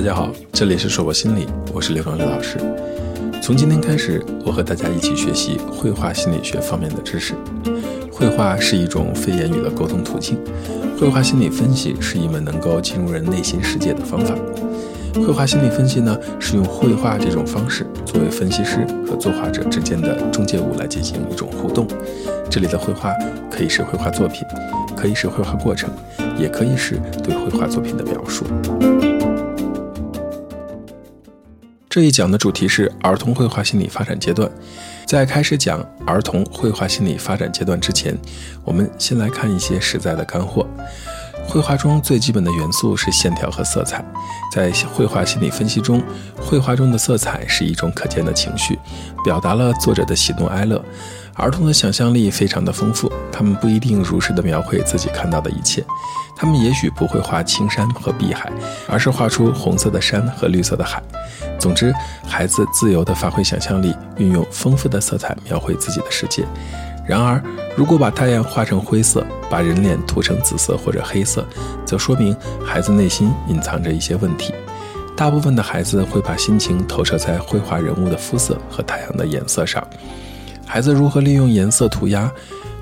大家好，这里是硕博心理，我是刘刚刘老师。从今天开始，我和大家一起学习绘画心理学方面的知识。绘画是一种非言语的沟通途径，绘画心理分析是一门能够进入人内心世界的方法。绘画心理分析呢，是用绘画这种方式作为分析师和作画者之间的中介物来进行一种互动。这里的绘画可以是绘画作品，可以是绘画过程，也可以是对绘画作品的表述。这一讲的主题是儿童绘画心理发展阶段。在开始讲儿童绘画心理发展阶段之前，我们先来看一些实在的干货。绘画中最基本的元素是线条和色彩。在绘画心理分析中，绘画中的色彩是一种可见的情绪，表达了作者的喜怒哀乐。儿童的想象力非常的丰富，他们不一定如实的描绘自己看到的一切。他们也许不会画青山和碧海，而是画出红色的山和绿色的海。总之，孩子自由地发挥想象力，运用丰富的色彩描绘自己的世界。然而，如果把太阳画成灰色，把人脸涂成紫色或者黑色，则说明孩子内心隐藏着一些问题。大部分的孩子会把心情投射在绘画人物的肤色和太阳的颜色上。孩子如何利用颜色涂鸦，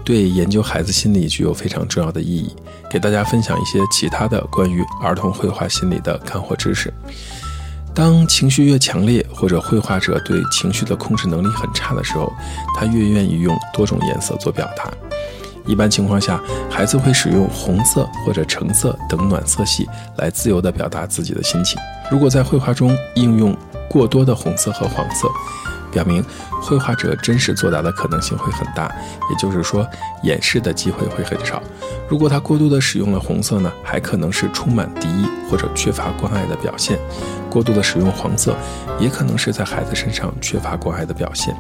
对研究孩子心理具有非常重要的意义。给大家分享一些其他的关于儿童绘画心理的干货知识。当情绪越强烈，或者绘画者对情绪的控制能力很差的时候，他越愿意用多种颜色做表达。一般情况下，孩子会使用红色或者橙色等暖色系来自由地表达自己的心情。如果在绘画中应用过多的红色和黄色，表明绘画者真实作答的可能性会很大，也就是说，掩饰的机会会很少。如果他过度的使用了红色呢，还可能是充满敌意或者缺乏关爱的表现；过度的使用黄色，也可能是在孩子身上缺乏关爱的表现。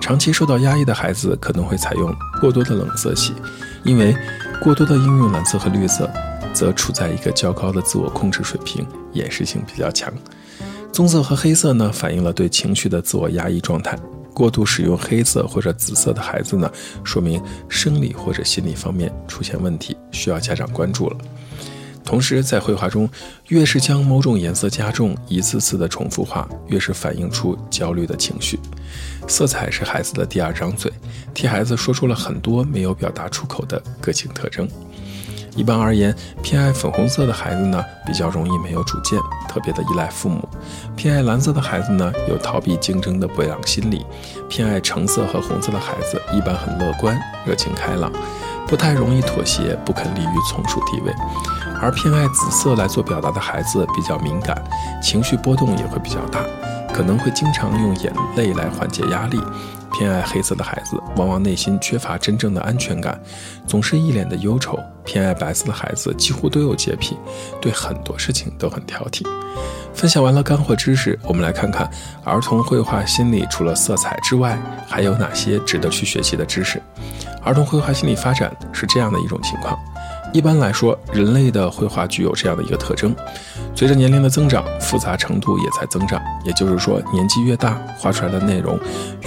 长期受到压抑的孩子可能会采用过多的冷色系，因为过多的应用蓝色和绿色，则处在一个较高的自我控制水平，掩饰性比较强。棕色和黑色呢，反映了对情绪的自我压抑状态。过度使用黑色或者紫色的孩子呢，说明生理或者心理方面出现问题，需要家长关注了。同时，在绘画中，越是将某种颜色加重，一次次的重复画，越是反映出焦虑的情绪。色彩是孩子的第二张嘴，替孩子说出了很多没有表达出口的个性特征。一般而言，偏爱粉红色的孩子呢，比较容易没有主见，特别的依赖父母；偏爱蓝色的孩子呢，有逃避竞争的不良心理；偏爱橙色和红色的孩子一般很乐观、热情开朗，不太容易妥协，不肯立于从属地位；而偏爱紫色来做表达的孩子比较敏感，情绪波动也会比较大，可能会经常用眼泪来缓解压力。偏爱黑色的孩子，往往内心缺乏真正的安全感，总是一脸的忧愁。偏爱白色的孩子几乎都有洁癖，对很多事情都很挑剔。分享完了干货知识，我们来看看儿童绘画心理除了色彩之外，还有哪些值得去学习的知识。儿童绘画心理发展是这样的一种情况。一般来说，人类的绘画具有这样的一个特征：随着年龄的增长，复杂程度也在增长。也就是说，年纪越大，画出来的内容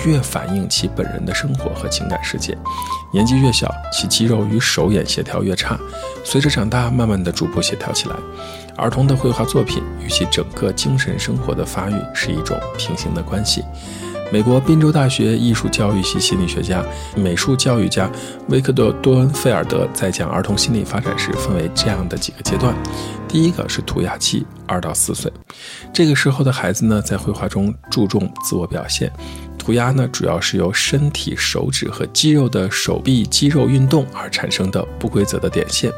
越反映其本人的生活和情感世界；年纪越小，其肌肉与手眼协调越差。随着长大，慢慢的逐步协调起来。儿童的绘画作品与其整个精神生活的发育是一种平行的关系。美国宾州大学艺术教育系心理学家、美术教育家维克多·多恩菲尔德在讲儿童心理发展时，分为这样的几个阶段。第一个是涂鸦期，二到四岁，这个时候的孩子呢，在绘画中注重自我表现。涂鸦呢，主要是由身体、手指和肌肉的手臂肌肉运动而产生的不规则的点线，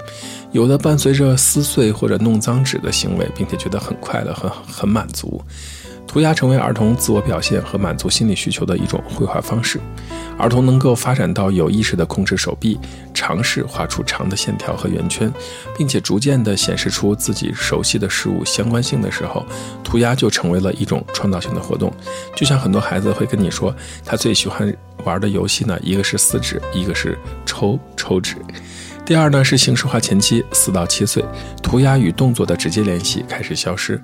有的伴随着撕碎或者弄脏纸的行为，并且觉得很快乐、很很满足。涂鸦成为儿童自我表现和满足心理需求的一种绘画方式。儿童能够发展到有意识地控制手臂，尝试画出长的线条和圆圈，并且逐渐地显示出自己熟悉的事物相关性的时候，涂鸦就成为了一种创造性的活动。就像很多孩子会跟你说，他最喜欢玩的游戏呢，一个是撕纸，一个是抽抽纸。第二呢是形式化前期，四到七岁，涂鸦与动作的直接联系开始消失，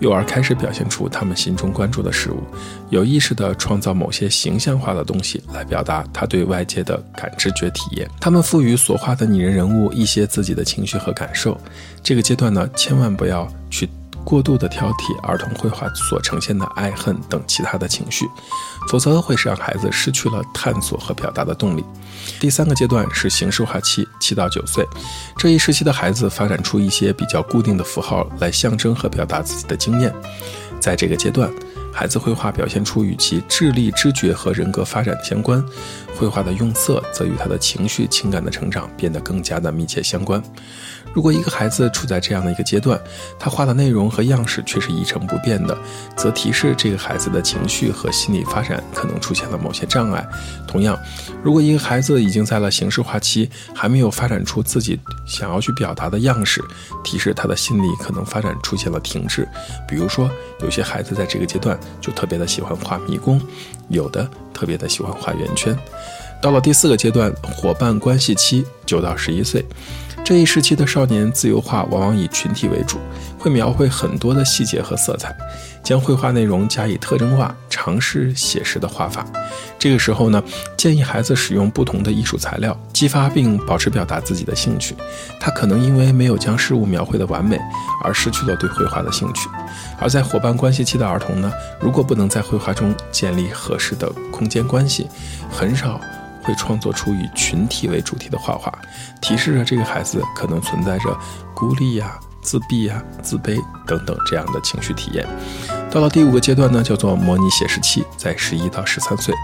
幼儿开始表现出他们心中关注的事物，有意识地创造某些形象化的东西来表达他对外界的感知觉体验。他们赋予所画的拟人人物一些自己的情绪和感受。这个阶段呢，千万不要去。过度的挑剔儿童绘画所呈现的爱恨等其他的情绪，否则会使让孩子失去了探索和表达的动力。第三个阶段是形式化期，七到九岁，这一时期的孩子发展出一些比较固定的符号来象征和表达自己的经验，在这个阶段。孩子绘画表现出与其智力、知觉和人格发展相关，绘画的用色则与他的情绪、情感的成长变得更加的密切相关。如果一个孩子处在这样的一个阶段，他画的内容和样式却是一成不变的，则提示这个孩子的情绪和心理发展可能出现了某些障碍。同样，如果一个孩子已经在了形式化期，还没有发展出自己想要去表达的样式，提示他的心理可能发展出现了停滞。比如说，有些孩子在这个阶段就特别的喜欢画迷宫，有的特别的喜欢画圆圈。到了第四个阶段，伙伴关系期，九到十一岁。这一时期的少年自由画往往以群体为主，会描绘很多的细节和色彩，将绘画内容加以特征化，尝试写实的画法。这个时候呢，建议孩子使用不同的艺术材料，激发并保持表达自己的兴趣。他可能因为没有将事物描绘的完美，而失去了对绘画的兴趣。而在伙伴关系期的儿童呢，如果不能在绘画中建立合适的空间关系，很少。会创作出以群体为主题的画画，提示着这个孩子可能存在着孤立呀、自闭呀、自卑等等这样的情绪体验。到了第五个阶段呢，叫做模拟写实期，在十一到十三岁，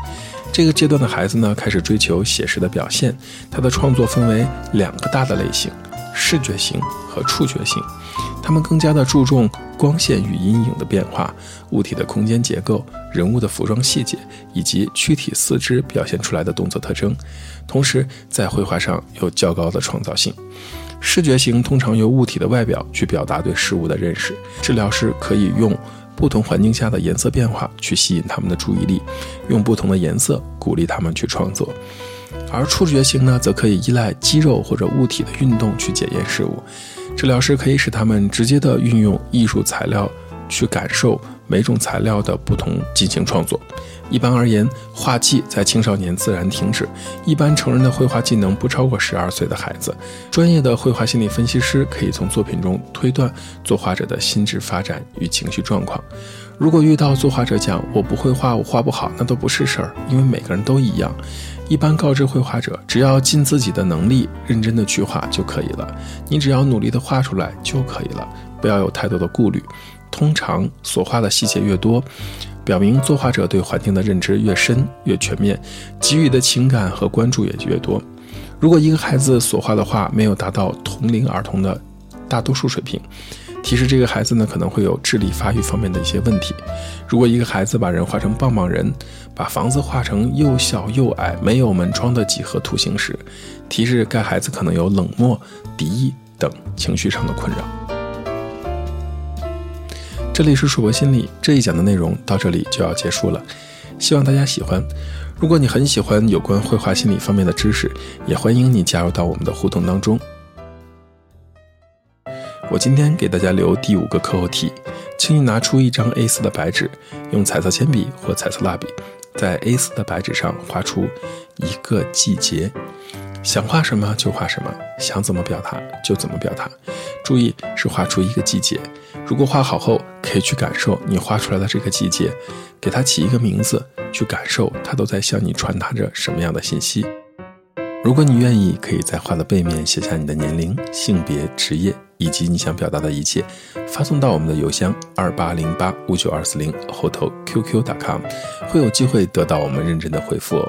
这个阶段的孩子呢，开始追求写实的表现。他的创作分为两个大的类型：视觉型和触觉型。他们更加的注重光线与阴影的变化、物体的空间结构、人物的服装细节以及躯体四肢表现出来的动作特征，同时在绘画上有较高的创造性。视觉型通常由物体的外表去表达对事物的认识，治疗师可以用不同环境下的颜色变化去吸引他们的注意力，用不同的颜色鼓励他们去创作。而触觉型呢，则可以依赖肌肉或者物体的运动去检验事物。治疗师可以使他们直接的运用艺术材料去感受每种材料的不同进行创作。一般而言，画技在青少年自然停止。一般成人的绘画技能不超过十二岁的孩子。专业的绘画心理分析师可以从作品中推断作画者的心智发展与情绪状况。如果遇到作画者讲我不会画，我画不好，那都不是事儿，因为每个人都一样。一般告知绘画者，只要尽自己的能力，认真的去画就可以了。你只要努力的画出来就可以了，不要有太多的顾虑。通常所画的细节越多，表明作画者对环境的认知越深越全面，给予的情感和关注也就越多。如果一个孩子所画的画没有达到同龄儿童的大多数水平，提示这个孩子呢可能会有智力发育方面的一些问题。如果一个孩子把人画成棒棒人，把房子画成又小又矮、没有门窗的几何图形时，提示该孩子可能有冷漠、敌意等情绪上的困扰。这里是硕博心理这一讲的内容到这里就要结束了，希望大家喜欢。如果你很喜欢有关绘画心理方面的知识，也欢迎你加入到我们的互动当中。我今天给大家留第五个课后题，请你拿出一张 A4 的白纸，用彩色铅笔或彩色蜡笔，在 A4 的白纸上画出一个季节，想画什么就画什么，想怎么表达就怎么表达。注意是画出一个季节。如果画好后，可以去感受你画出来的这个季节，给它起一个名字，去感受它都在向你传达着什么样的信息。如果你愿意，可以在画的背面写下你的年龄、性别、职业。以及你想表达的一切，发送到我们的邮箱二八零八五九二四零后头 qq.com，会有机会得到我们认真的回复哦。